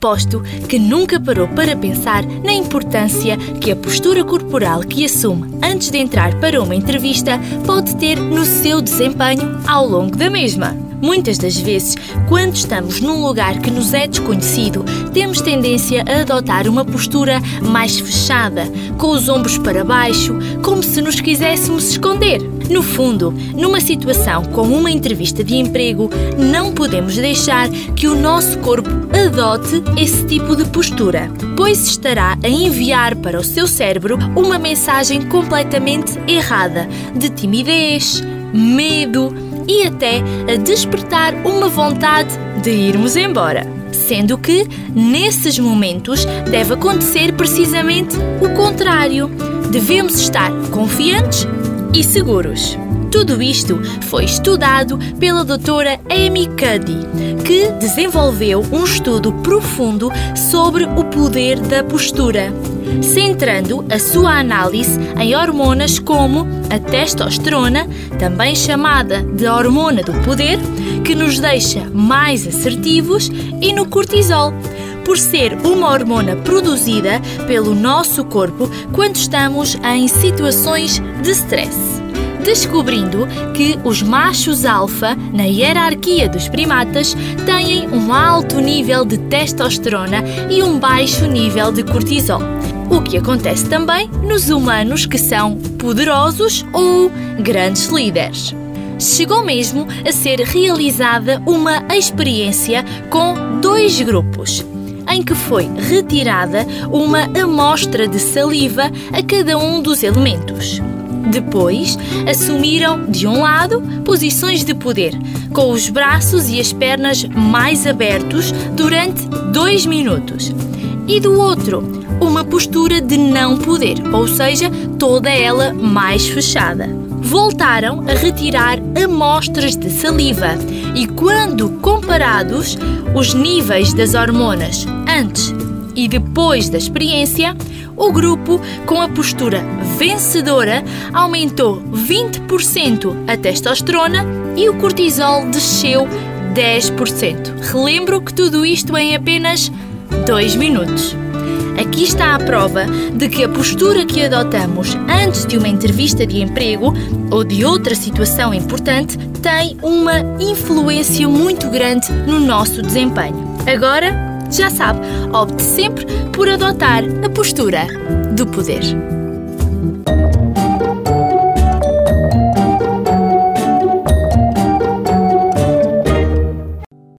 Aposto que nunca parou para pensar na importância que a postura corporal que assume antes de entrar para uma entrevista pode ter no seu desempenho ao longo da mesma. Muitas das vezes, quando estamos num lugar que nos é desconhecido, temos tendência a adotar uma postura mais fechada, com os ombros para baixo, como se nos quiséssemos esconder. No fundo, numa situação como uma entrevista de emprego, não podemos deixar que o nosso corpo adote esse tipo de postura, pois estará a enviar para o seu cérebro uma mensagem completamente errada de timidez, medo e até a despertar uma vontade de irmos embora. Sendo que, nesses momentos, deve acontecer precisamente o contrário. Devemos estar confiantes e seguros. Tudo isto foi estudado pela doutora Amy Cuddy, que desenvolveu um estudo profundo sobre o poder da postura centrando a sua análise em hormonas como a testosterona, também chamada de hormona do poder, que nos deixa mais assertivos, e no cortisol, por ser uma hormona produzida pelo nosso corpo quando estamos em situações de stress descobrindo que os machos alfa, na hierarquia dos primatas, têm um alto nível de testosterona e um baixo nível de cortisol. O que acontece também nos humanos que são poderosos ou grandes líderes. Chegou mesmo a ser realizada uma experiência com dois grupos em que foi retirada uma amostra de saliva a cada um dos elementos. Depois, assumiram, de um lado, posições de poder, com os braços e as pernas mais abertos durante dois minutos. E do outro, uma postura de não poder, ou seja, toda ela mais fechada. Voltaram a retirar amostras de saliva e, quando comparados os níveis das hormonas antes e depois da experiência, o grupo, com a postura vencedora, aumentou 20% a testosterona e o cortisol desceu 10%. Relembro que tudo isto em apenas 2 minutos. Aqui está a prova de que a postura que adotamos antes de uma entrevista de emprego ou de outra situação importante tem uma influência muito grande no nosso desempenho. Agora, já sabe, opte sempre por adotar a postura do poder.